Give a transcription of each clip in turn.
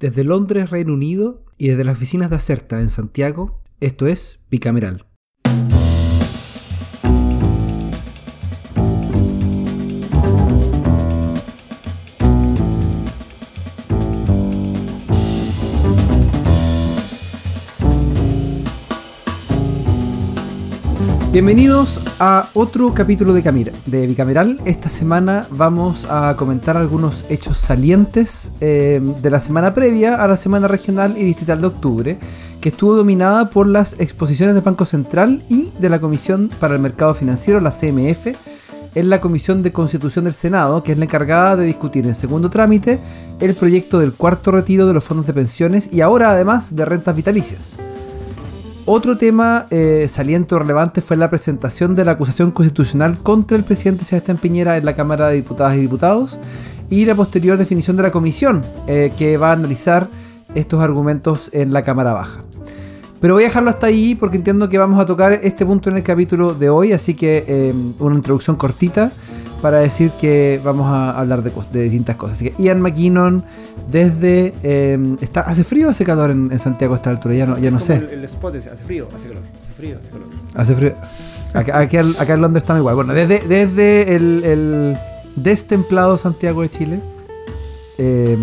Desde Londres, Reino Unido, y desde las oficinas de Acerta en Santiago, esto es Bicameral. Bienvenidos a otro capítulo de, Camira, de Bicameral. Esta semana vamos a comentar algunos hechos salientes eh, de la semana previa a la semana regional y distrital de octubre, que estuvo dominada por las exposiciones del Banco Central y de la Comisión para el Mercado Financiero, la CMF, en la Comisión de Constitución del Senado, que es la encargada de discutir en segundo trámite el proyecto del cuarto retiro de los fondos de pensiones y ahora además de rentas vitalicias. Otro tema eh, saliente o relevante fue la presentación de la acusación constitucional contra el presidente Sebastián Piñera en la Cámara de Diputadas y Diputados y la posterior definición de la comisión eh, que va a analizar estos argumentos en la Cámara Baja. Pero voy a dejarlo hasta ahí porque entiendo que vamos a tocar este punto en el capítulo de hoy, así que eh, una introducción cortita para decir que vamos a hablar de, distintas cosas. Así que Ian McKinnon, desde. Em, está, ¿Hace frío o hace calor en, Santiago a esta altura? Ya no, ya no sé. El, spot hace frío, hace calor. Hace frío, hace calor. Hace frío. Acá, en Londres está igual. Bueno, desde, desde el, destemplado Santiago de Chile. Eh,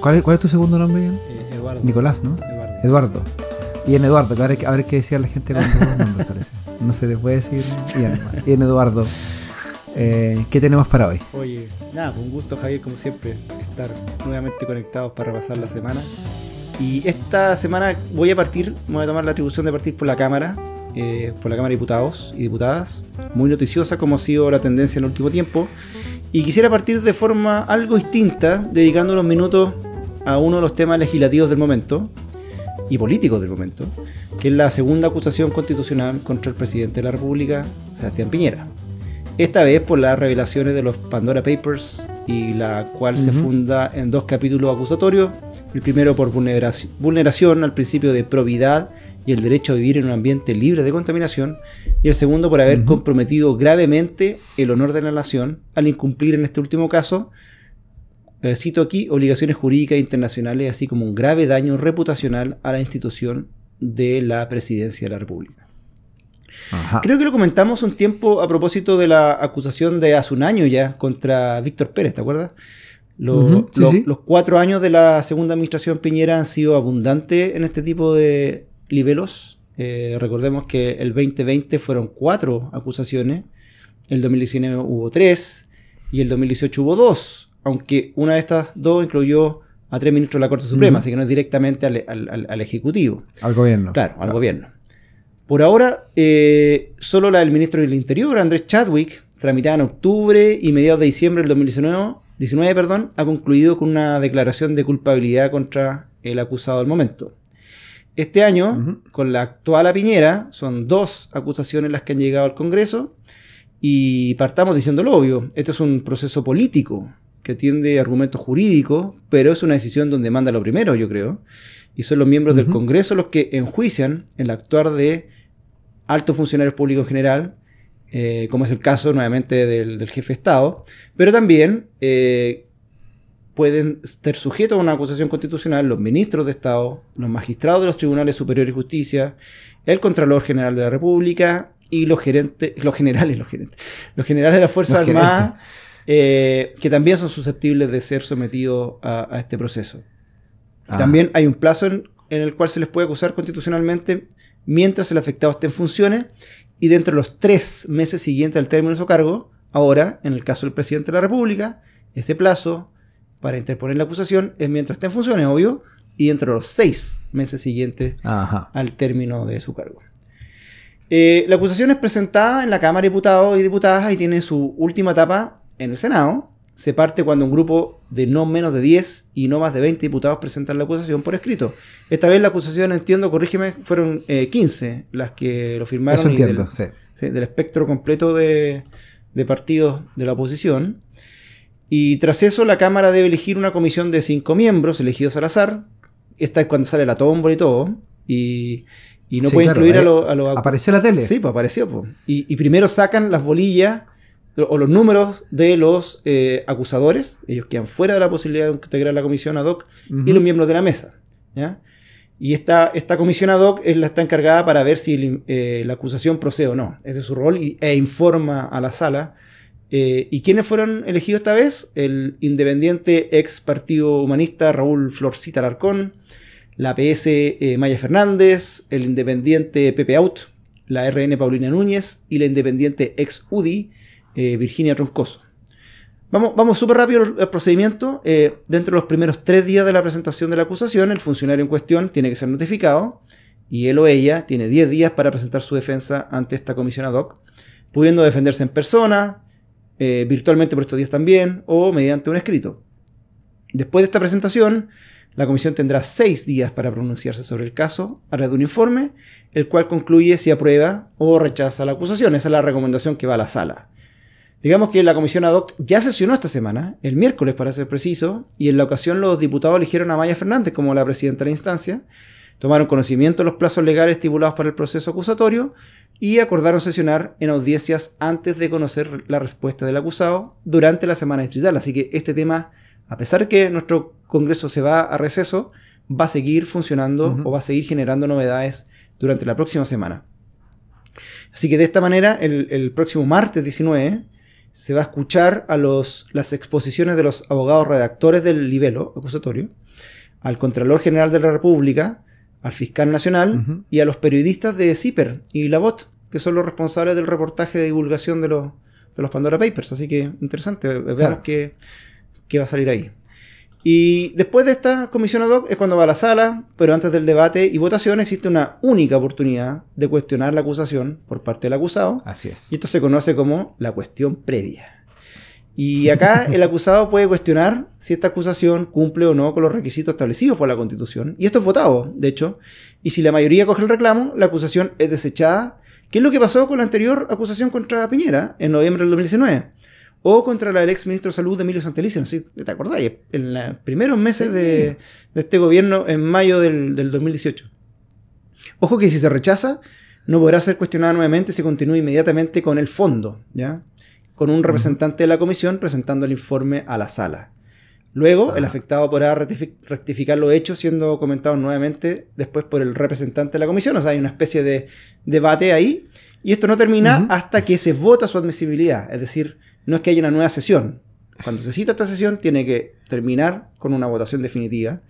¿cuál, es, ¿Cuál es tu segundo nombre, Ian? Eh, Eduardo. Nicolás, ¿no? Eduardo. Eduardo. En Eduardo, que a ver, a ver qué decía la gente nombres, parece. No se le puede decir. Y en, Eduardo. Eh, ¿Qué tenemos para hoy? Oye, nada, pues un gusto Javier, como siempre, estar nuevamente conectados para repasar la semana. Y esta semana voy a partir, voy a tomar la atribución de partir por la Cámara, eh, por la Cámara de Diputados y Diputadas, muy noticiosa como ha sido la tendencia en el último tiempo. Y quisiera partir de forma algo distinta, dedicando unos minutos a uno de los temas legislativos del momento, y políticos del momento, que es la segunda acusación constitucional contra el presidente de la República, Sebastián Piñera. Esta vez por las revelaciones de los Pandora Papers y la cual se funda en dos capítulos acusatorios. El primero por vulneración al principio de probidad y el derecho a vivir en un ambiente libre de contaminación. Y el segundo por haber comprometido gravemente el honor de la nación al incumplir en este último caso cito aquí, obligaciones jurídicas internacionales, así como un grave daño reputacional a la institución de la presidencia de la República. Creo que lo comentamos un tiempo a propósito de la acusación de hace un año ya contra Víctor Pérez, ¿te acuerdas? Los cuatro años de la segunda administración Piñera han sido abundantes en este tipo de nivelos. Eh, recordemos que el 2020 fueron cuatro acusaciones, el 2019 hubo tres y el 2018 hubo dos aunque una de estas dos incluyó a tres ministros de la Corte Suprema, así que no es directamente al, Ejecutivo. Al gobierno. Claro, al gobierno. Por ahora, eh, solo la del ministro del Interior, Andrés Chadwick, tramitada en octubre y mediados de diciembre del 2019, 19, perdón, ha concluido con una declaración de culpabilidad contra el acusado del momento. Este año, con la actual Piñera, son dos acusaciones las que han llegado al Congreso y partamos diciendo lo obvio, esto es un proceso político, que atiende argumentos jurídicos, pero es una decisión donde manda lo primero, yo creo. Y son los miembros del Congreso los que enjuician el actuar de altos funcionarios públicos en general, eh, como es el caso nuevamente del, jefe de Estado, pero también eh, pueden estar sujetos a una acusación constitucional los ministros de Estado, los magistrados de los tribunales superiores de justicia, el Contralor General de la República y los gerentes, los generales, los gerentes, los generales de las Fuerzas Armadas eh, que también son susceptibles de ser sometidos a, este proceso. Ah. También hay un plazo en, el cual se les puede acusar constitucionalmente mientras el afectado esté en funciones y dentro de los tres meses siguientes al término de su cargo, ahora, en el caso del presidente de la República, ese plazo para interponer la acusación es mientras esté en funciones, obvio, y dentro de los seis meses siguientes al término de su cargo. Eh, la acusación es presentada en la Cámara de Diputados y Diputadas y tiene su última etapa en el Senado se parte cuando un grupo de no menos de 10 y no más de 20 diputados presentan la acusación por escrito. Esta vez la acusación, entiendo, corrígeme, fueron 15 eh, las que lo firmaron. Eso entiendo, del, sí. Del espectro completo de, partidos de la oposición. Y tras eso, la Cámara debe elegir una comisión de 5 miembros, elegidos al azar. Esta es cuando sale la tómbola y todo. Y, no puede incluir a los... ¿Apareció la tele? Sí, pues apareció. Pues. Y, y primero sacan las bolillas o los números de los eh, acusadores, ellos quedan fuera de la posibilidad de integrar la comisión ad hoc, y los miembros de la mesa. ¿ya? Y esta, esta comisión ad hoc es la está encargada para ver si eh, la acusación procede o no. Ese es su rol y, e informa a la sala. Eh, ¿Y quiénes fueron elegidos esta vez? El independiente ex Partido Humanista Raúl Florcita Larcón, la PS eh, Maya Fernández, el independiente Pepe Out, la RN Paulina Núñez y la independiente ex UDI Virginia Troncoso. Vamos, vamos súper rápido al procedimiento. Eh, dentro de los primeros tres días de la presentación de la acusación, el funcionario en cuestión tiene que ser notificado y él o ella tiene 10 días para presentar su defensa ante esta comisión ad hoc, pudiendo defenderse en persona, eh, virtualmente por estos días también, o mediante un escrito. Después de esta presentación, la comisión tendrá 6 días para pronunciarse sobre el caso a través de un informe, el cual concluye si aprueba o rechaza la acusación. Esa es la recomendación que va a la sala. Digamos que la comisión ad hoc ya sesionó esta semana, el miércoles para ser preciso, y en la ocasión los diputados eligieron a Maya Fernández como la presidenta de la instancia, tomaron conocimiento de los plazos legales estipulados para el proceso acusatorio y acordaron sesionar en audiencias antes de conocer la respuesta del acusado durante la semana distrital. Así que este tema, a pesar que nuestro Congreso se va a receso, va a seguir funcionando o va a seguir generando novedades durante la próxima semana. Así que de esta manera, el, el próximo martes 19, se va a escuchar a los, las exposiciones de los abogados redactores del libelo acusatorio, al Contralor General de la República, al Fiscal Nacional y a los periodistas de CIPER y La Bot, que son los responsables del reportaje de divulgación de los, de los Pandora Papers. Así que interesante, veamos qué, qué va a salir ahí. Y después de esta comisión ad hoc es cuando va a la sala, pero antes del debate y votación existe una única oportunidad de cuestionar la acusación por parte del acusado. Así es. Y esto se conoce como la cuestión previa. Y acá el acusado puede cuestionar si esta acusación cumple o no con los requisitos establecidos por la Constitución. Y esto es votado, de hecho. Y si la mayoría coge el reclamo, la acusación es desechada. ¿Qué es lo que pasó con la anterior acusación contra Piñera en noviembre del 2019? O contra la del ex ministro de Salud de Emilio Santelice, no sé si te acordáis, en los primeros meses de, este gobierno en mayo del, 2018. Ojo que si se rechaza, no podrá ser cuestionada nuevamente si continúa inmediatamente con el fondo, ¿ya? Con un representante de la comisión presentando el informe a la sala. Luego, el afectado podrá rectificar los hechos siendo comentados nuevamente después por el representante de la comisión. O sea, hay una especie de debate ahí. Y esto no termina hasta que se vota su admisibilidad. Es decir, no es que haya una nueva sesión. Cuando se cita esta sesión, tiene que terminar con una votación definitiva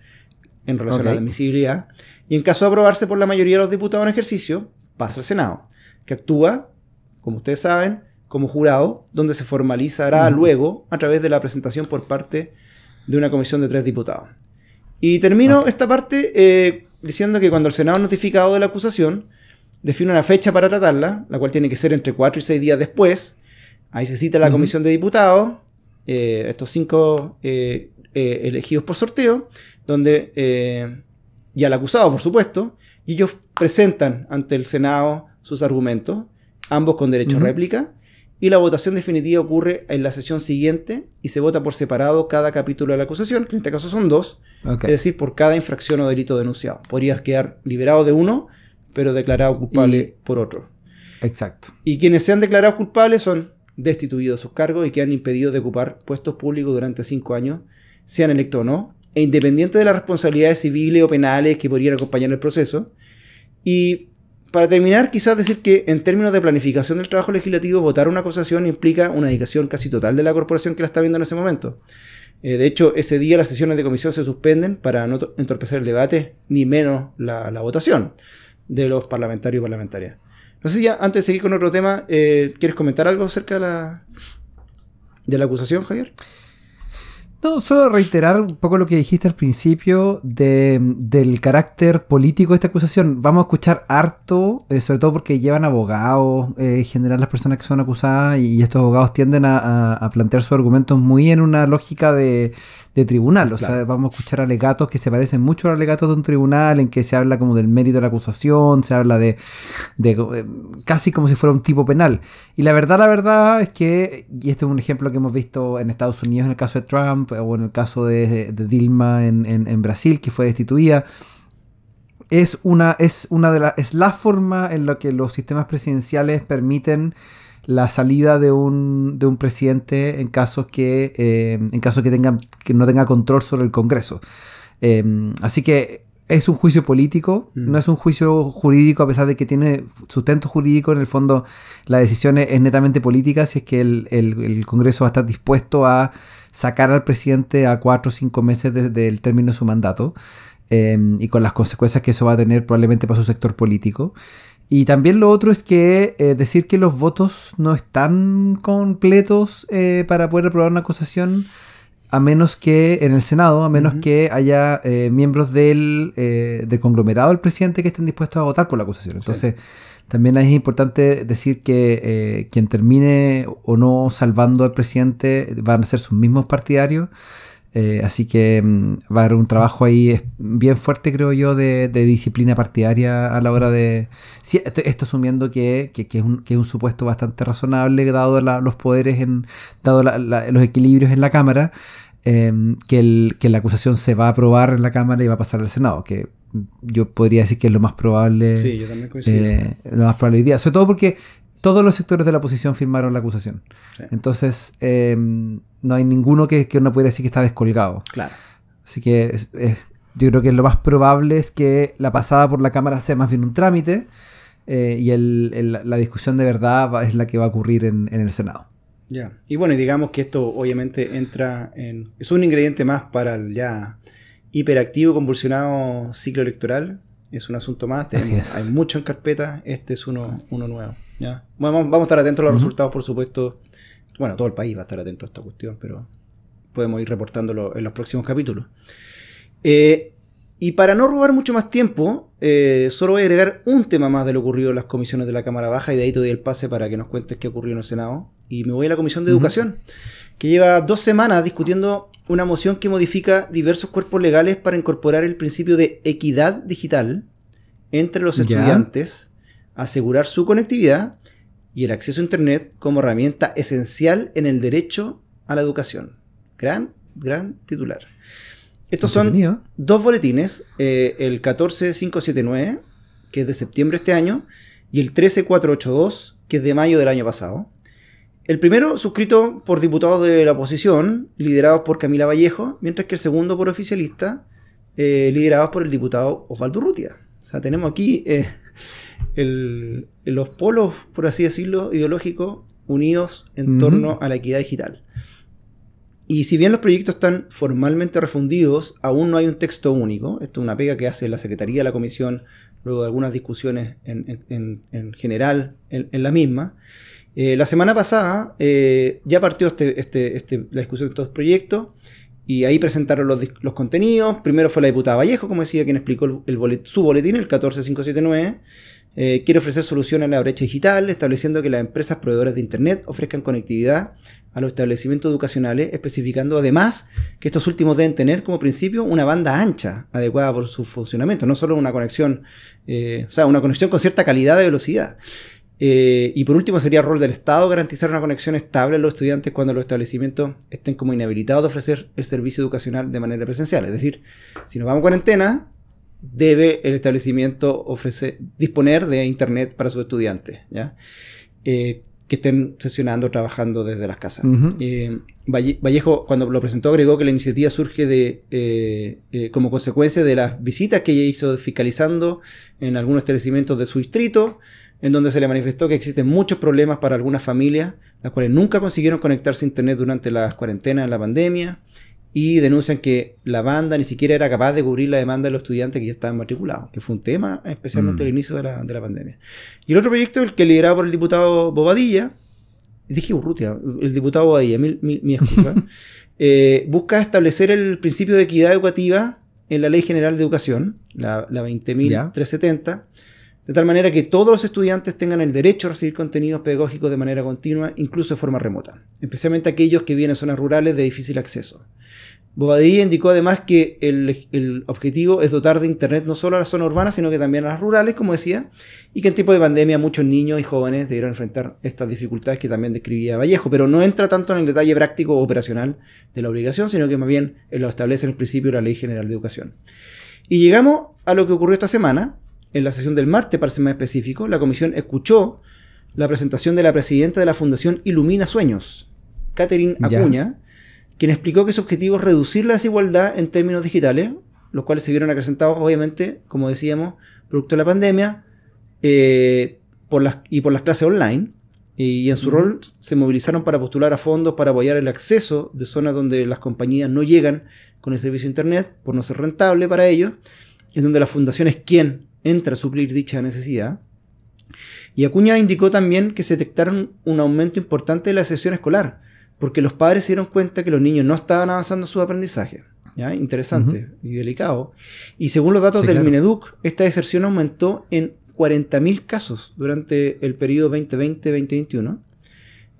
en relación a la admisibilidad. Y en caso de aprobarse por la mayoría de los diputados en ejercicio, pasa al Senado, que actúa, como ustedes saben, como jurado, donde se formalizará luego a través de la presentación por parte de una comisión de tres diputados. Y termino esta parte eh, diciendo que cuando el Senado ha notificado de la acusación, define una fecha para tratarla, la cual tiene que ser entre cuatro y seis días después, Ahí se cita la comisión de diputados, eh, estos cinco eh, eh, elegidos por sorteo, donde, y al acusado, por supuesto, y ellos presentan ante el Senado sus argumentos, ambos con derecho a réplica, y la votación definitiva ocurre en la sesión siguiente y se vota por separado cada capítulo de la acusación, que en este caso son dos, es decir, por cada infracción o delito denunciado. Podrías quedar liberado de uno, pero declarado culpable por otro. Exacto. Y quienes sean declarados culpables son destituido de sus cargos y que han impedido de ocupar puestos públicos durante cinco años, sean electos o no, e independiente de las responsabilidades civiles o penales que podrían acompañar el proceso. Y para terminar, quizás decir que en términos de planificación del trabajo legislativo, votar una acusación implica una dedicación casi total de la corporación que la está viendo en ese momento. Eh, de hecho, ese día las sesiones de comisión se suspenden para no entorpecer el debate, ni menos la, la votación de los parlamentarios y parlamentarias. No sé si ya, antes de seguir con otro tema, eh, ¿quieres comentar algo acerca de la, de la acusación, Javier? No, solo reiterar un poco lo que dijiste al principio del carácter político de esta acusación. Vamos a escuchar harto, eh, sobre todo porque llevan abogados, eh, en general las personas que son acusadas, y estos abogados tienden a plantear sus argumentos muy en una lógica de, de tribunal. O sea, vamos a escuchar alegatos que se parecen mucho a los alegatos de un tribunal, en que se habla como del mérito de la acusación, se habla de, de eh, casi como si fuera un tipo penal. Y la verdad, la verdad es que, y este es un ejemplo que hemos visto en Estados Unidos en el caso de Trump, o en el caso de, Dilma en, en, Brasil, que fue destituida es una, es una de las, es la forma en la que los sistemas presidenciales permiten la salida de un, de un presidente en casos que, eh, en caso que, tengan, que no tenga control sobre el Congreso. Eh, así que es un juicio político, Mm. no es un juicio jurídico, a pesar de que tiene sustento jurídico, en el fondo la decisión es, es netamente política, si es que el, el- el Congreso va a estar dispuesto a sacar al presidente a cuatro o cinco meses desde el término de su mandato, eh, y con las consecuencias que eso va a tener probablemente para su sector político. Y también lo otro es que eh, decir que los votos no están completos eh, para poder aprobar una acusación, a menos que en el Senado, a menos que haya eh, miembros del, eh, del conglomerado del presidente que estén dispuestos a votar por la acusación. Entonces, también es importante decir que eh, quien termine o no salvando al presidente van a ser sus mismos partidarios. Eh, así que mm, va a haber un trabajo ahí bien fuerte, creo yo, de, disciplina partidaria a la hora de... Sí, esto, esto asumiendo que, es un, que es un supuesto bastante razonable, dado los poderes, en, dado la- los equilibrios en la Cámara, eh, que la acusación se va a aprobar en la Cámara y va a pasar al Senado, que yo podría decir que es lo más probable. Sí, yo también coincido. Eh, lo más probable hoy día. Sobre todo porque todos los sectores de la oposición firmaron la acusación. Sí. Entonces, eh, no hay ninguno que, que uno pueda decir que está descolgado. Claro. Así que es- es- yo creo que lo más probable es que la pasada por la Cámara sea más bien un trámite eh, y el- el- la discusión de verdad va- es la que va a ocurrir en, en el Senado. Ya. Y bueno, y digamos que esto obviamente entra en. Es un ingrediente más para el ya hiperactivo, convulsionado ciclo electoral. Es un asunto más. tenemos-. Hay mucho en carpeta. Este es uno, uno nuevo. ¿ya? Bueno, vamos, vamos a estar atentos a los resultados, por supuesto. Bueno, todo el país va a estar atento a esta cuestión, pero podemos ir reportándolo en los próximos capítulos. Eh, y para no robar mucho más tiempo, eh, solo voy a agregar un tema más de lo ocurrido en las comisiones de la Cámara Baja y de ahí te doy el pase para que nos cuentes qué ocurrió en el Senado. Y me voy a la Comisión de. Educación, que lleva dos semanas discutiendo una moción que modifica diversos cuerpos legales para incorporar el principio de equidad digital entre los Ya. estudiantes, asegurar su conectividad y el acceso a Internet como herramienta esencial en el derecho a la educación. Gran, gran titular. Estos son dos boletines, eh, el 14579, que es de septiembre de este año, y el 13482, que es de mayo del año pasado. El primero suscrito por diputados de la oposición, liderados por Camila Vallejo, mientras que el segundo por oficialista, eh, liderados por el diputado Osvaldo Rutia. O sea, tenemos aquí eh, el- los polos, por así decirlo, ideológicos unidos en torno a la equidad digital. Y si bien los proyectos están formalmente refundidos, aún no hay un texto único. Esto es una pega que hace la Secretaría de la Comisión luego de algunas discusiones en, en- en- en general en, en la misma. Eh, la semana pasada eh, ya partió este, este- este- la discusión de estos proyectos y ahí presentaron los, contenidos. Primero fue la diputada Vallejo, como decía, quien explicó su boletín, el 14579. Eh, quiere ofrecer soluciones a la brecha digital, estableciendo que las empresas proveedoras de Internet ofrezcan conectividad a los establecimientos educacionales, especificando además que estos últimos deben tener como principio una banda ancha adecuada por su funcionamiento, no solo una conexión, eh, o sea, una conexión con cierta calidad de velocidad. Eh, y por último sería rol del Estado garantizar una conexión estable a los estudiantes cuando los establecimientos estén como inhabilitados de ofrecer el servicio educacional de manera presencial. Es decir, si nos vamos a cuarentena, debe el establecimiento ofrecer, disponer de internet para sus estudiantes, ¿ya? Eh, que estén sesionando trabajando desde las casas. Eh, Valle- Vallejo, cuando lo presentó, agregó que la iniciativa surge de, eh, eh, como consecuencia de las visitas que ella hizo fiscalizando en algunos establecimientos de su distrito, en donde se le manifestó que existen muchos problemas para algunas familias, las cuales nunca consiguieron conectarse a Internet durante las cuarentenas en la pandemia, y denuncian que la banda ni siquiera era capaz de cubrir la demanda de los estudiantes que ya estaban matriculados, que fue un tema especialmente Mm. al inicio de la, de la pandemia. Y el otro proyecto, el que liderado por el diputado Bobadilla, dije Urrutia, el diputado Bobadilla, mi, mi, mi excusa, eh, busca establecer el principio de equidad educativa en la Ley General de Educación, la, la 20.370, de tal manera que todos los estudiantes tengan el derecho a recibir contenidos pedagógicos de manera continua, incluso de forma remota, especialmente aquellos que viven en zonas rurales de difícil acceso. Bobadilla indicó además que el, el objetivo es dotar de Internet no solo a las zonas urbanas, sino que también a las rurales, como decía, y que en tiempo de pandemia muchos niños y jóvenes debieron enfrentar estas dificultades que también describía Vallejo, pero no entra tanto en el detalle práctico o operacional de la obligación, sino que más bien lo establece en el principio de la Ley General de Educación. Y llegamos a lo que ocurrió esta semana, en la sesión del martes, para ser más específico, la comisión escuchó la presentación de la presidenta de la Fundación Ilumina Sueños, Catherine Acuña, quien explicó que su objetivo es reducir la desigualdad en términos digitales, los cuales se vieron acrecentados, obviamente, como decíamos, producto de la pandemia eh, por las, y por las clases online. Y en su rol se movilizaron para postular a fondos para apoyar el acceso de zonas donde las compañías no llegan con el servicio de Internet por no ser rentable para ellos, en donde la fundación es quien entra a suplir dicha necesidad. Y Acuña indicó también que se detectaron un aumento importante de la sesión escolar, porque los padres se dieron cuenta que los niños no estaban avanzando en su aprendizaje. ¿ya? Interesante y delicado. Y según los datos del Mineduc, esta deserción aumentó en 40.000 casos durante el periodo 2020-2021.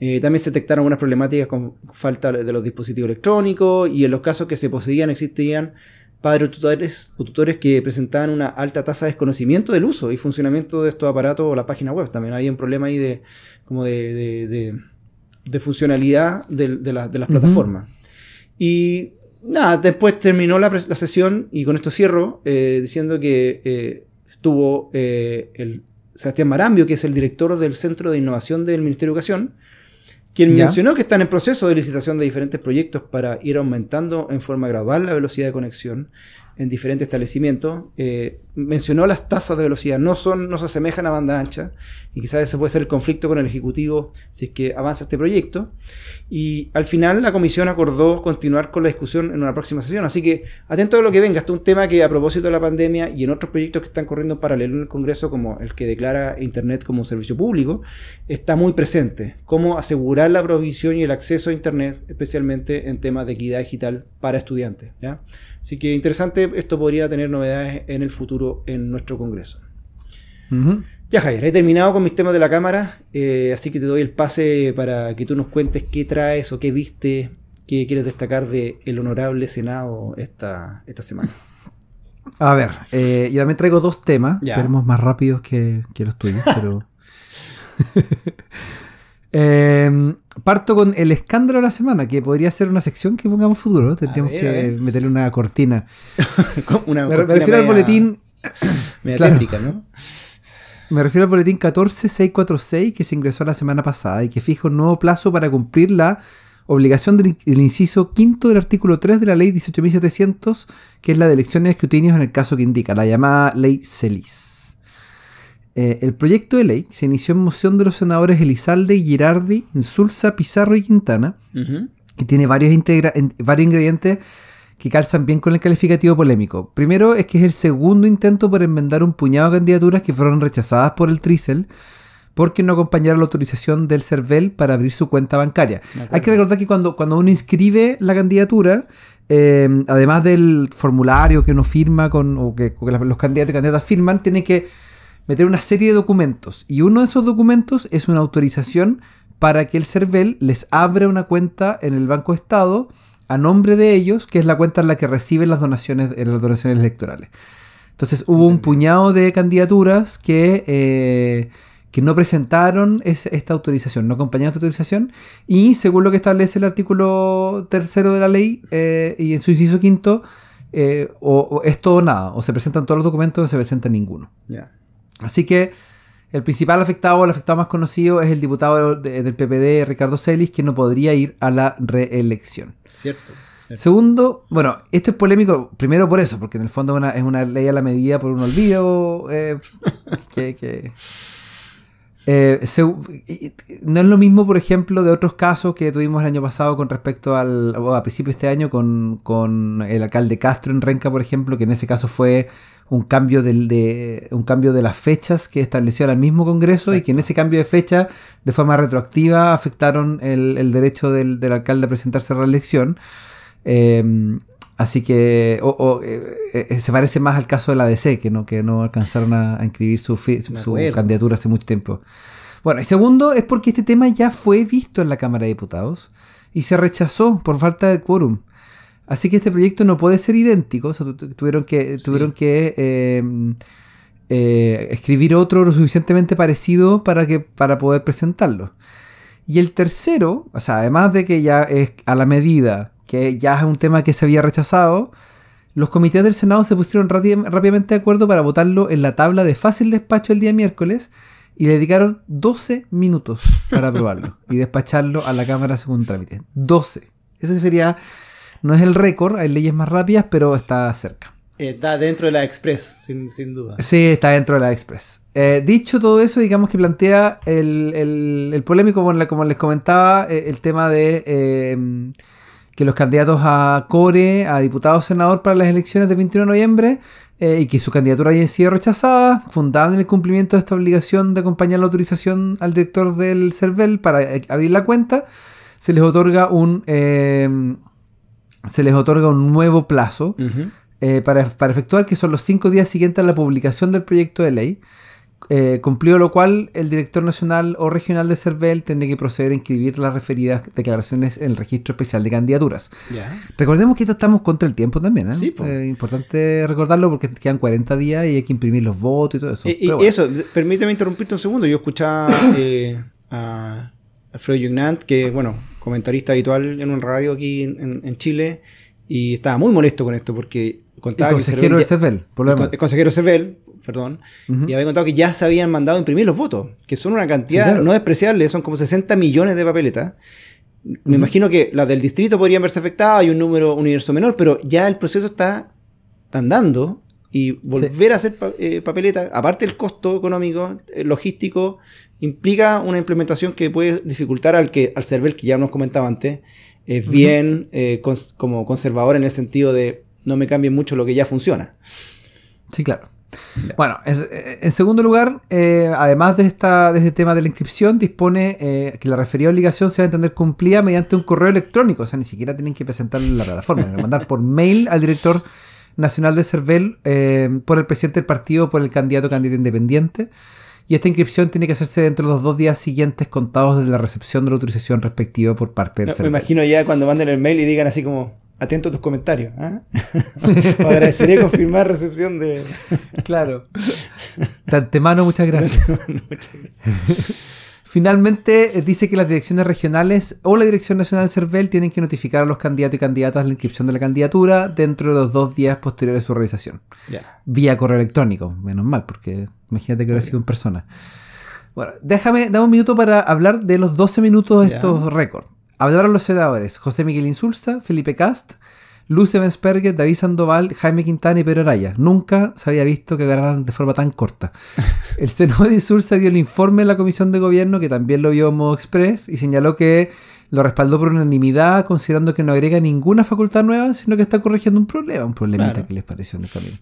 Eh, también se detectaron algunas problemáticas con falta de los dispositivos electrónicos y en los casos que se poseían existían padres o tutores, o tutores que presentaban una alta tasa de desconocimiento del uso y funcionamiento de estos aparatos o la página web. También había un problema ahí de, como de, de, funcionalidad de, las plataformas. Y nada, después terminó la, la, sesión y con esto cierro eh, diciendo que eh, estuvo eh, el Sebastián Marambio, que es el director del Centro de Innovación del Ministerio de Educación, quien mencionó que están en proceso de licitación de diferentes proyectos para ir aumentando en forma gradual la velocidad de conexión en diferentes establecimientos. Eh, mencionó las tasas de velocidad, no, son, no se asemejan a banda ancha, y quizás ese puede ser el conflicto con el Ejecutivo si es que avanza este proyecto. Y al final la Comisión acordó continuar con la discusión en una próxima sesión, así que atento a lo que venga. Este es un tema que a propósito de la pandemia y en otros proyectos que están corriendo en paralelo en el Congreso, como el que declara Internet como servicio público, está muy presente. Cómo asegurar la provisión y el acceso a Internet, especialmente en temas de equidad digital para estudiantes. Así que interesante, esto podría tener novedades en el futuro en nuestro Congreso. Ya Javier, he terminado con mis temas de la Cámara, eh, así que te doy el pase para que tú nos cuentes qué traes o qué viste, qué quieres destacar del honorable Senado esta, esta semana. A ver, eh, yo también traigo dos temas, veremos más rápidos que, que los tuyos, pero... Eh, parto con el escándalo de la semana, que podría ser una sección que pongamos futuro. Tendríamos que meterle una cortina. una me, refiero al boletín. ¿no? Me refiero al boletín 14646 que se ingresó la semana pasada y que fija un nuevo plazo para cumplir la obligación del, inciso quinto del artículo 3 de la ley 18.700, que es la de elecciones y escrutinios en el caso que indica, la llamada ley CELIS. Eh, el proyecto de ley se inició en moción de los senadores Elizalde, Girardi, Insulza, Pizarro y Quintana. Y tiene varios, varios ingredientes que calzan bien con el calificativo polémico. Primero es que es el segundo intento por enmendar un puñado de candidaturas que fueron rechazadas por el Trisel porque no acompañaron la autorización del CERVEL para abrir su cuenta bancaria. Hay que recordar que cuando, cuando uno inscribe la candidatura, eh, además del formulario que uno firma con, o que, los candidatos y candidatas firman, tiene que meter una serie de documentos. Y uno de esos documentos es una autorización para que el CERVEL les abra una cuenta en el Banco Estado a nombre de ellos, que es la cuenta en la que reciben las donaciones, eh, las donaciones electorales. Entonces hubo un puñado de candidaturas que, eh, que no presentaron esta autorización, no acompañaron esta autorización, y según lo que establece el artículo tercero de la ley eh, y en su inciso quinto, o, es todo o nada, o se presentan todos los documentos o no se presenta ninguno. Así que el principal afectado, el afectado más conocido, es el diputado del PPD, Ricardo Celis, que no podría ir a la reelección. Cierto. Segundo, bueno, esto es polémico, primero por eso, porque en el fondo es una ley a la medida por un olvido eh, que, eh, no es lo mismo, por ejemplo, de otros casos que tuvimos el año pasado con respecto al, o a principios de este año con, con el alcalde Castro en Renca, por ejemplo, que en ese caso fue un cambio, del, de, un cambio de las fechas que estableció el mismo Congreso y que en ese cambio de fecha, de forma retroactiva, afectaron el, derecho del, alcalde a presentarse a la elección. Eh, así que eh, eh, se parece más al caso de la DC, que no, que no alcanzaron a, inscribir su, su, candidatura hace mucho tiempo. Bueno, y segundo es porque este tema ya fue visto en la Cámara de Diputados y se rechazó por falta de quórum. Así que este proyecto no puede ser idéntico. tuvieron que, tuvieron que em, eh, escribir otro lo suficientemente parecido para, que, para poder presentarlo. Y el tercero, o sea, además de que ya es a la medida, que ya es un tema que se había rechazado, los comités del Senado se pusieron rápidamente de acuerdo para votarlo en la tabla de fácil despacho el día miércoles y le dedicaron 12 minutos para aprobarlo y despacharlo a la Cámara según trámite. 12. Eso sería, no es el récord, hay leyes más rápidas, pero está cerca. Está dentro de la Express, sin, duda. Sí, está dentro de la Express. Eh, dicho todo eso, digamos que plantea el, polémico, como, les comentaba, eh, el tema de eh, que los candidatos a Core, a diputado senador para las elecciones del 21 de noviembre, y que su candidatura haya sido rechazada, fundada en el cumplimiento de esta obligación de acompañar la autorización al director del CERVEL para abrir la cuenta, se les otorga un, se les otorga un nuevo plazo. Eh, para, efectuar, que son los cinco días siguientes a la publicación del proyecto de ley, eh, cumplido lo cual el director nacional o regional de CERVEL tiene que proceder a inscribir las referidas declaraciones en el registro especial de candidaturas. Recordemos que esto estamos contra el tiempo también, ¿eh? Sí, importante recordarlo porque quedan 40 días y hay que imprimir los votos y todo eso. Y, eso, permíteme interrumpirte un segundo. Yo escuchaba a Alfredo Jugnant, que bueno, comentarista habitual en un radio aquí en Chile, y estaba muy molesto con esto porque contaba el consejero de CEFEL, el, consejero CEFEL, perdón, y había contado que ya se habían mandado a imprimir los votos, que son una cantidad no despreciable, son como 60 millones de papeletas. Me imagino que las del distrito podrían verse afectadas, hay un número, universo menor, pero ya el proceso está andando y volver a hacer eh, papeletas, aparte del costo económico, eh, logístico, implica una implementación que puede dificultar al que al CERVEL que ya nos comentaba antes, es bien eh, como conservador en el sentido de no me cambie mucho lo que ya funciona. Sí, claro. Bueno, eh, en segundo lugar, eh, además de, esta, de este tema de la inscripción, dispone eh, que la referida obligación se va a entender cumplida mediante un correo electrónico, o sea, ni siquiera tienen que presentarlo en la plataforma, tienen que mandar por mail al director nacional de CERVEL por el presidente del partido por el candidato candidato independiente. Y esta inscripción tiene que hacerse dentro de los dos días siguientes contados desde la recepción de la autorización respectiva por parte del no, Me imagino ya cuando manden el mail y digan así como, atento a tus comentarios. ¿ah? Agradecería confirmar recepción de. Claro. De antemano, muchas gracias. muchas gracias. Finalmente, eh, dice que las direcciones regionales o la Dirección Nacional del CERVEL tienen que notificar a los candidatos y candidatas la inscripción de la candidatura dentro de los dos días posteriores a su realización. Vía correo electrónico, menos mal, porque imagínate que hubiera sido en persona. Bueno, déjame, dame un minuto para hablar de los 12 minutos de estos récords. Hablaron los senadores José Miguel Insulza, Felipe Cast, Luz Evensperger, David Sandoval, Jaime Quintana y Pedro Araya. Nunca se había visto que ganaran de forma tan corta. El senador Insulza dio el informe a la Comisión de Gobierno, que también lo vio en modo express, y señaló que lo respaldó por unanimidad, considerando que no agrega ninguna facultad nueva, sino que está corrigiendo un problema, un problemita que les pareció en el camino.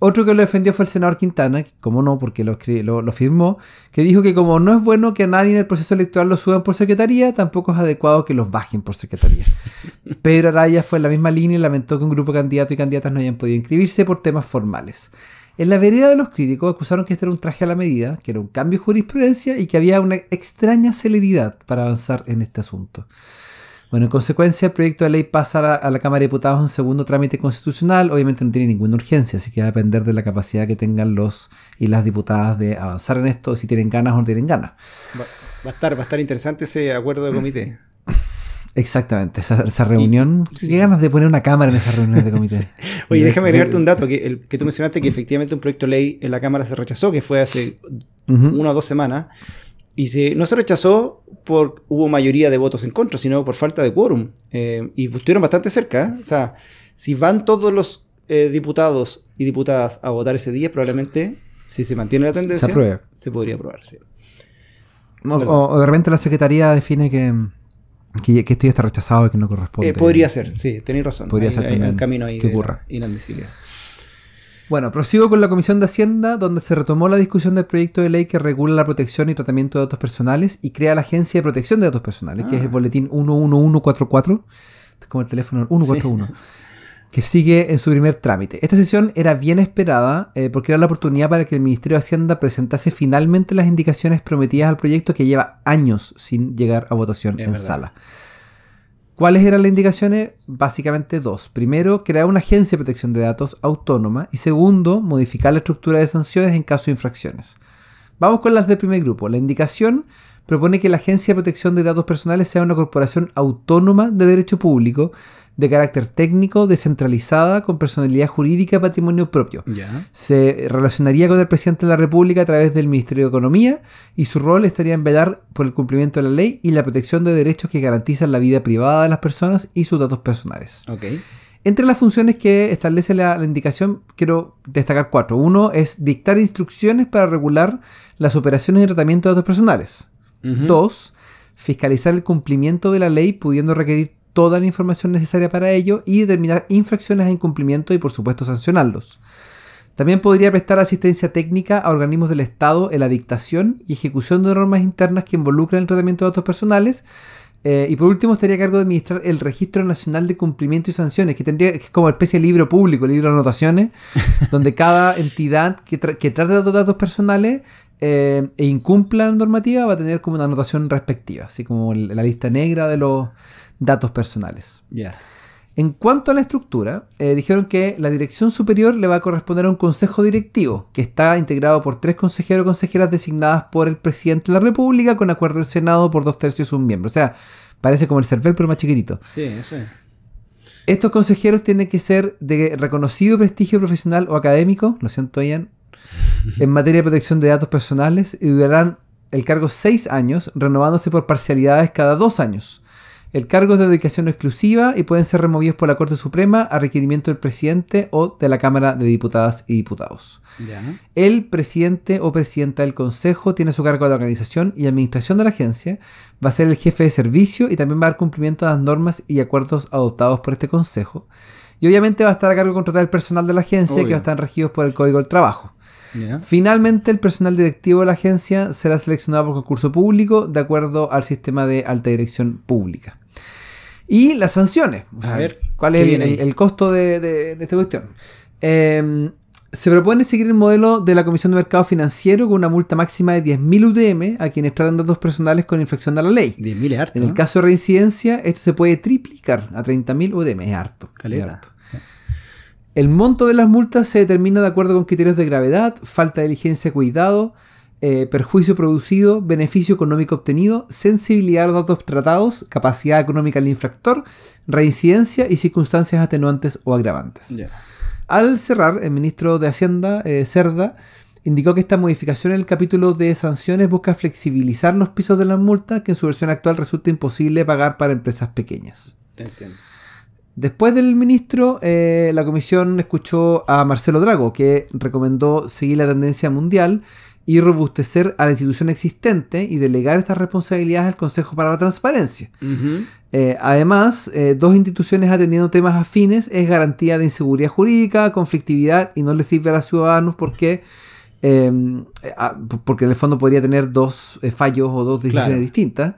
Otro que lo defendió fue el senador Quintana, como no, porque lo, lo, firmó, que dijo que como no es bueno que a nadie en el proceso electoral lo suban por secretaría, tampoco es adecuado que los bajen por secretaría. Pedro Araya fue en la misma línea y lamentó que un grupo de candidatos y candidatas no hayan podido inscribirse por temas formales. En la vereda de los críticos acusaron que este era un traje a la medida, que era un cambio de jurisprudencia y que había una extraña celeridad para avanzar en este asunto. Bueno, en consecuencia, el proyecto de ley pasa a la, Cámara de Diputados en segundo trámite constitucional. Obviamente no tiene ninguna urgencia, así que va a depender de la capacidad que tengan los y las diputadas de avanzar en esto, si tienen ganas o no tienen ganas. Va, a, estar, va a estar interesante ese acuerdo de comité. Exactamente, esa, reunión. Qué ganas de poner una cámara en esa reunión de comité. Oye, déjame agregarte un dato, que, el, que tú mencionaste que efectivamente un proyecto de ley en la Cámara se rechazó, que fue hace una o dos semanas. Y se, no se rechazó por hubo mayoría de votos en contra, sino por falta de quórum. Eh, y estuvieron bastante cerca. ¿eh? O sea, si van todos los eh, diputados y diputadas a votar ese día, probablemente, si se mantiene la tendencia, se, podría aprobar. O, de repente la Secretaría define que, que, esto ya está rechazado y que no corresponde. podría ser, sí, tenéis razón. Podría ser hay, un camino ahí que ocurra. inadmisible. Bueno, prosigo con la Comisión de Hacienda, donde se retomó la discusión del proyecto de ley que regula la protección y tratamiento de datos personales y crea la Agencia de Protección de Datos Personales, que es el ah. boletín 11144, como el teléfono 141, que sigue en su primer trámite. Esta sesión era bien esperada eh, porque era la oportunidad para que el Ministerio de Hacienda presentase finalmente las indicaciones prometidas al proyecto que lleva años sin llegar a votación en sala. ¿Cuáles eran las indicaciones? Básicamente dos. Primero, crear una agencia de protección de datos autónoma y segundo, modificar la estructura de sanciones en caso de infracciones. Vamos con las del primer grupo. La indicación propone que la Agencia de Protección de Datos Personales sea una corporación autónoma de derecho público, de carácter técnico, descentralizada, con personalidad jurídica y patrimonio propio. Se relacionaría con el presidente de la República a través del Ministerio de Economía y su rol estaría en velar por el cumplimiento de la ley y la protección de derechos que garantizan la vida privada de las personas y sus datos personales. Entre las funciones que establece la, la indicación, quiero destacar cuatro. Uno es dictar instrucciones para regular las operaciones de tratamiento de datos personales. Dos, fiscalizar el cumplimiento de la ley, pudiendo requerir toda la información necesaria para ello y determinar infracciones a incumplimiento y, por supuesto, sancionarlos. También podría prestar asistencia técnica a organismos del Estado en la dictación y ejecución de normas internas que involucran el tratamiento de datos personales. Eh, y por último, estaría a cargo de administrar el Registro Nacional de Cumplimiento y Sanciones, que tendría que es como una especie de libro público, libro de anotaciones, donde cada entidad que, tra- que trate de datos personales eh, e incumpla la normativa va a tener como una anotación respectiva, así como la lista negra de los datos personales. Ya. En cuanto a la estructura, eh, dijeron que la dirección superior le va a corresponder a un consejo directivo, que está integrado por tres consejeros o consejeras designadas por el presidente de la República con acuerdo del Senado por dos tercios de sus miembros. O sea, parece como el CERVEL, pero más chiquitito. Sí, eso es. Estos consejeros tienen que ser de reconocido prestigio profesional o académico, lo siento Ian, en materia de protección de datos personales y durarán el cargo seis años, renovándose por parcialidades cada dos años. El cargo es de dedicación exclusiva y pueden ser removidos por la Corte Suprema a requerimiento del presidente o de la Cámara de Diputadas y Diputados. Ya. El presidente o presidenta del consejo tiene su cargo de organización y administración de la agencia, va a ser el jefe de servicio y también va a dar cumplimiento a las normas y acuerdos adoptados por este consejo. Y obviamente va a estar a cargo de contratar el personal de la agencia Obvio. que va a estar regidos por el Código del Trabajo. Finalmente, el personal directivo de la agencia será seleccionado por concurso público de acuerdo al sistema de alta dirección pública. Y las sanciones. O sea, A ver, ¿cuál ¿qué es el, costo de, de- de esta cuestión? Eh, se propone seguir el modelo de la Comisión de Mercado Financiero con una multa máxima de 10.000 UDM a quienes tratan datos personales con infracción de la ley. 10.000 es harto. En el ¿no? caso de reincidencia, esto se puede triplicar a 30.000 UDM. Es harto. es harto. El monto de las multas se determina de acuerdo con criterios de gravedad, falta de diligencia, cuidado, eh, perjuicio producido, beneficio económico obtenido, sensibilidad a los datos tratados, capacidad económica del infractor, reincidencia y circunstancias atenuantes o agravantes. Al cerrar, el ministro de Hacienda, eh, Cerda, indicó que esta modificación en el capítulo de sanciones busca flexibilizar los pisos de las multas que en su versión actual resulta imposible pagar para empresas pequeñas. Entiendo. Después del ministro, eh, la comisión escuchó a Marcelo Drago, que recomendó seguir la tendencia mundial y robustecer a la institución existente y delegar estas responsabilidades al Consejo para la Transparencia. Eh, además, eh, dos instituciones atendiendo temas afines es garantía de inseguridad jurídica, conflictividad y no le sirve a los ciudadanos porque, eh, ah, porque en el fondo podría tener dos fallos o dos decisiones Claro. distintas.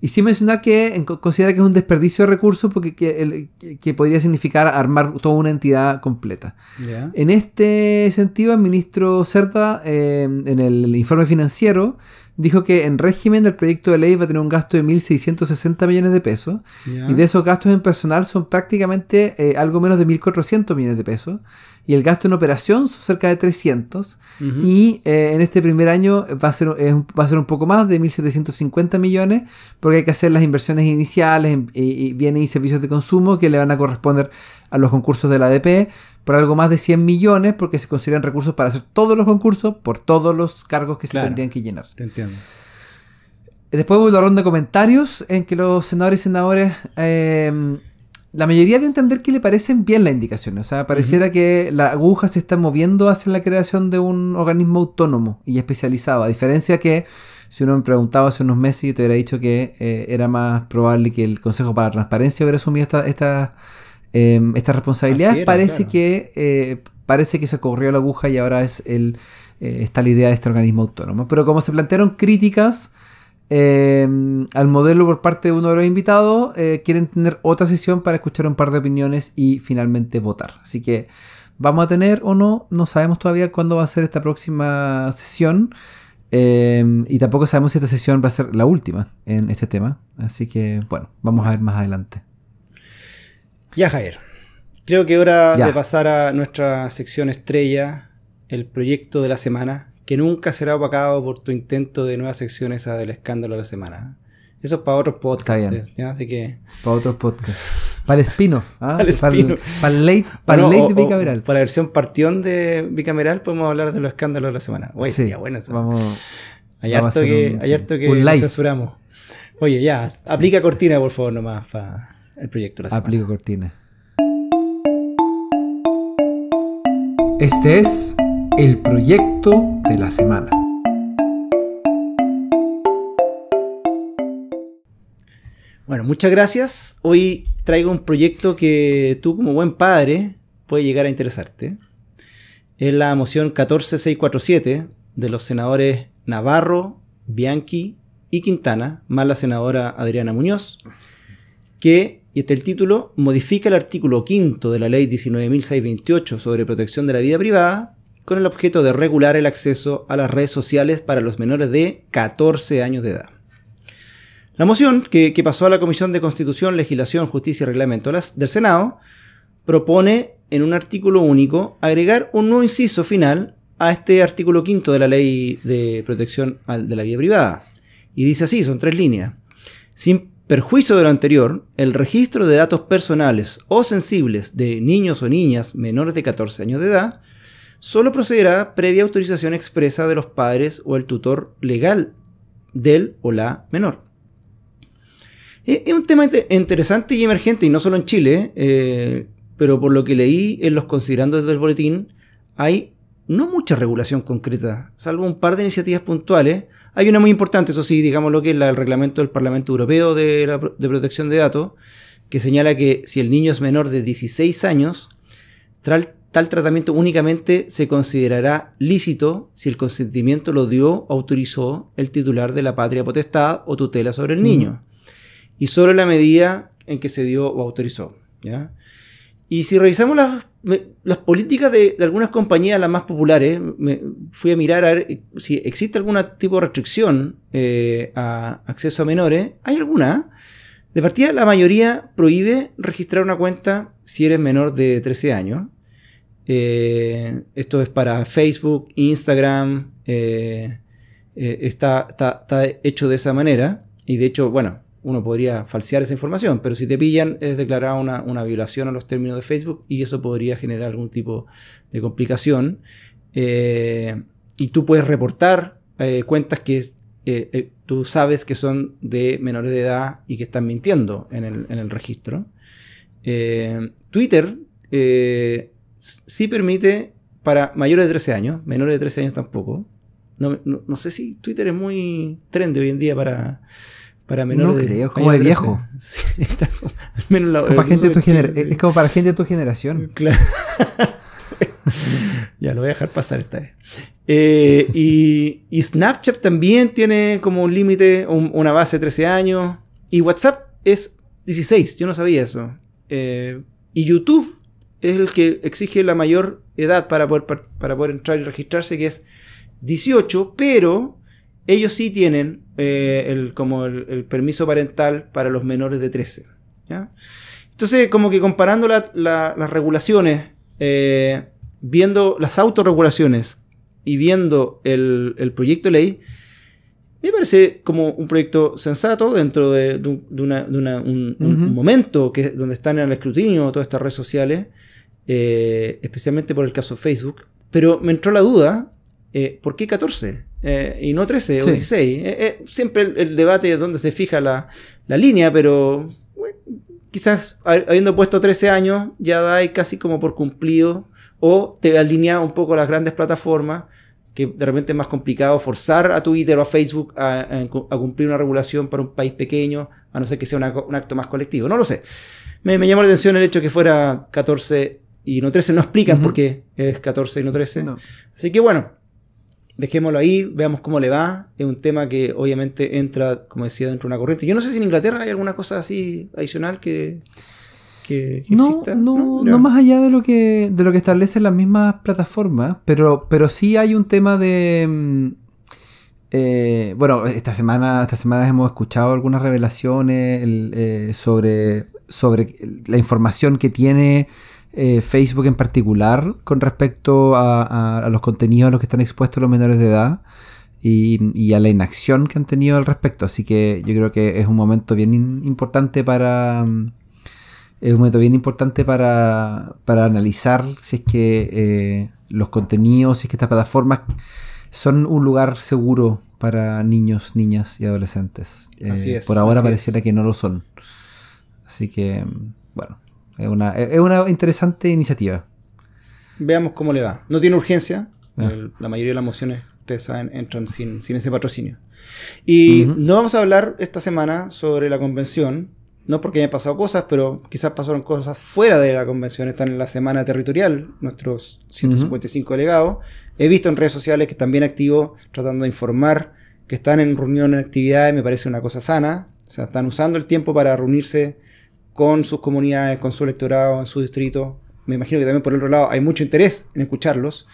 Y sin mencionar que considera que es un desperdicio de recursos porque que, el- podría significar armar toda una entidad completa. Ya. En este sentido, el ministro Cerda, eh, en el informe financiero, dijo que en régimen del proyecto de ley va a tener un gasto de 1.660 millones de pesos. Ya. Y de esos gastos en personal son prácticamente eh, algo menos de 1.400 millones de pesos. Y el gasto en operación son cerca de 300. Ujú. Y eh, en este primer año va a, ser, va a ser un poco más de 1.750 millones, porque hay que hacer las inversiones iniciales en- y, y bienes y servicios de consumo que le van a corresponder a los concursos de la ADP por algo más de 100 millones, porque se consideran recursos para hacer todos los concursos por todos los cargos que se tendrían que llenar. Te entiendo. Después hubo una ronda de comentarios en que los senadores y senadores, eh, la mayoría de entender que le parecen bien las indicaciones. O sea, pareciera que la aguja se está moviendo hacia la creación de un organismo autónomo y especializado. A diferencia que si uno me preguntaba hace unos meses, yo te hubiera dicho que eh, era más probable que el Consejo para la Transparencia hubiera asumido esta, esta, eh, estas responsabilidades. Así era, parece claro. que eh, parece que se corrió la aguja y ahora es el eh, está la idea de este organismo autónomo. Pero como se plantearon críticas eh, al modelo por parte de uno de los invitados, eh, quieren tener otra sesión para escuchar un par de opiniones y finalmente votar. Así que vamos a tener o no, no sabemos todavía cuándo va a ser esta próxima sesión. eh, y tampoco sabemos si esta sesión va a ser la última en este tema. Así que bueno, vamos a ver más adelante. Ya, Javier. Creo que hora Ya. de pasar a nuestra sección estrella, el proyecto de la semana, que nunca será opacado por tu intento de nuevas secciones a del escándalo de la semana. Eso es para otros podcasts, ¿ya? así que... Para otros podcasts. Para el spin-off. ¿ah? Para el spin-off. para el late, para Bueno, el late o- bicameral. Para la versión partión de bicameral podemos hablar de los escándalos de la semana. Oye, Sí, sería bueno eso. Vamos, hay, vamos harto que, un- hay sí, harto que censuramos. Oye, ya, aplica cortina, por favor, nomás para el proyecto de la semana. Aplico cortina. Este es el proyecto de la semana. Bueno, muchas gracias. Hoy traigo un proyecto que tú como buen padre puede llegar a interesarte. Es la moción 14647 de los senadores Navarro, Bianchi y Quintana, más la senadora Adriana Muñoz, que, y este es el título, modifica el artículo quinto de la ley 19.628 sobre protección de la vida privada con el objeto de regular el acceso a las redes sociales para los menores de 14 años de edad. La moción, que, pasó a la Comisión de Constitución, Legislación, Justicia y Reglamento del Senado, propone en un artículo único agregar un nuevo inciso final a este artículo quinto de la Ley de Protección de la Vida Privada. Y dice así, son tres líneas. Sin perjuicio de lo anterior, el registro de datos personales o sensibles de niños o niñas menores de 14 años de edad solo procederá previa autorización expresa de los padres o el tutor legal del o la menor. Es es un tema inter- interesante y emergente, y no solo en Chile, eh, pero por lo que leí en los considerandos del boletín, hay no mucha regulación concreta, salvo un par de iniciativas puntuales. Hay una muy importante, eso sí, digamos lo que es la- el reglamento del Parlamento Europeo de, protección de datos, que señala que si el niño es menor de 16 años, tal tratamiento únicamente se considerará lícito si el consentimiento lo dio o autorizó el titular de la patria potestad o tutela sobre el niño y solo en la medida en que se dio o autorizó. ¿ya? Y si revisamos las, las políticas de, de algunas compañías, las más populares, me fui a mirar a ver si existe algún tipo de restricción eh, a acceso a menores. Hay alguna. De partida, la mayoría prohíbe registrar una cuenta si eres menor de 13 años. Eh, esto es para Facebook, Instagram. eh, eh, está, hecho de esa manera. Y de hecho, bueno, uno podría falsear esa información, pero si te pillan es declarada una, violación a los términos de Facebook y eso podría generar algún tipo de complicación. Y tú puedes reportar cuentas que tú sabes que son de menores de edad y que están mintiendo en el, registro. Twitter sí permite para mayores de 13 años, menores de 13 años tampoco. No, no- no sé si Twitter es muy trendy hoy en día para, para menores No de creo, es como de 13. viejo. Sí, está como- al menos la- Como para gente de tu Chile, sí. Es como para gente de tu generación. Claro. ya lo voy a dejar pasar esta vez. Eh, y, y Snapchat también tiene como un límite, un- una base de 13 años. Y WhatsApp es 16, yo no sabía eso. Eh, y YouTube es el que exige la mayor edad para poder, par- para poder entrar y registrarse, que es 18, pero ellos sí tienen eh, el, como el, permiso parental para los menores de 13. ¿ya? Entonces, como que comparando la- la- las regulaciones, eh, viendo las autorregulaciones y viendo el, el proyecto de ley, me parece como un proyecto sensato dentro de, de un, de una- de una- un, un- Ujú. un momento que, donde están en el escrutinio todas estas redes sociales, eh, especialmente por el caso Facebook. Pero me entró la duda, eh, ¿por qué 14? Eh, y no 13 o Sí. 16. Eh, eh, siempre el, el debate es dónde se fija la, la línea, pero bueno, quizás ha- habiendo puesto 13 años ya da casi como por cumplido o te alinea un poco las grandes plataformas que de repente es más complicado forzar a Twitter o a Facebook a, a- a cumplir una regulación para un país pequeño, a no ser que sea una un acto más colectivo. No lo sé. Me, me llamó la atención el hecho que fuera 14 y no 13. No explican por qué es 14 y no 13. No. Así que bueno, dejémoslo ahí, veamos cómo le va. Es un tema que obviamente entra, como decía, dentro de una corriente. Yo no sé si en Inglaterra hay alguna cosa así adicional que, que, que No, exista. no, no más allá de lo que de lo que establecen las mismas plataformas, pero, pero sí hay un tema de mm, eh, bueno, esta semana, esta semana hemos escuchado algunas revelaciones el, eh, sobre, sobre la información que tiene eh, Facebook en particular con respecto a, a los contenidos a los que están expuestos los menores de edad y, a la inacción que han tenido al respecto. Así que yo creo que es un momento bien importante para. Es un momento bien importante para, para analizar si es que eh, los contenidos, si es que estas plataformas son un lugar seguro para niños, niñas y adolescentes. Eh, así es, por ahora pareciera que no lo son. Así que, bueno, es una, es una interesante iniciativa. Veamos cómo le va. No tiene urgencia. Ah. la mayoría de las mociones ustedes saben, entran sin, ese patrocinio. Y no vamos a hablar esta semana sobre la convención, no porque hayan pasado cosas, pero quizás pasaron cosas fuera de la convención. Están en la semana territorial, nuestros 155 delegados. He visto en redes sociales que están bien activos, tratando de informar, que están en reunión, en actividades, me parece una cosa sana. O sea, están usando el tiempo para reunirse con sus comunidades, con su electorado, en su distrito. Me imagino que también por el otro lado hay mucho interés en escucharlos.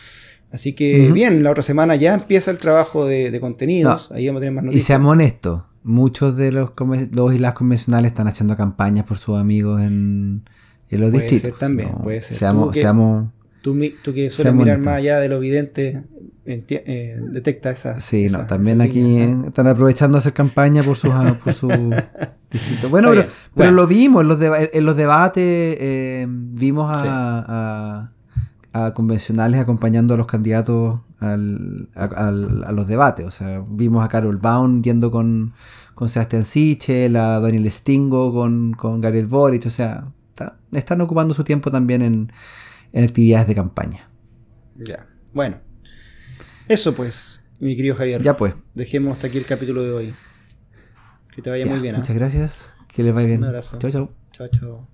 Así que bien, la otra semana ya empieza el trabajo de, contenidos. Ahí vamos a tener más noticias. Y seamos honestos, muchos de los, los y las convencionales están haciendo campañas por sus amigos en, en los puede Ser también, puede ser. Seamos, tú que, seamos, tú, que sueles mirar más allá de lo evidente, eh, detecta esa. Sí, no, también aquí están aprovechando hacer campaña por sus por su Bueno, pero, lo vimos en los, en los debates, eh, vimos a a convencionales acompañando a los candidatos al, a, los debates. O sea, vimos a Carol Baum yendo con, con Sebastián Sichel, a Daniel Stingo con, con Gabriel Boric. O sea, están ocupando su tiempo también en, en actividades de campaña. Ya, bueno. Eso pues, mi querido Javier. Ya pues. Dejemos hasta aquí el capítulo de hoy. Que te vaya muy bien. ¿ah? Muchas gracias. Que les vaya bien. Un abrazo. Chao, chao. Chao, chao.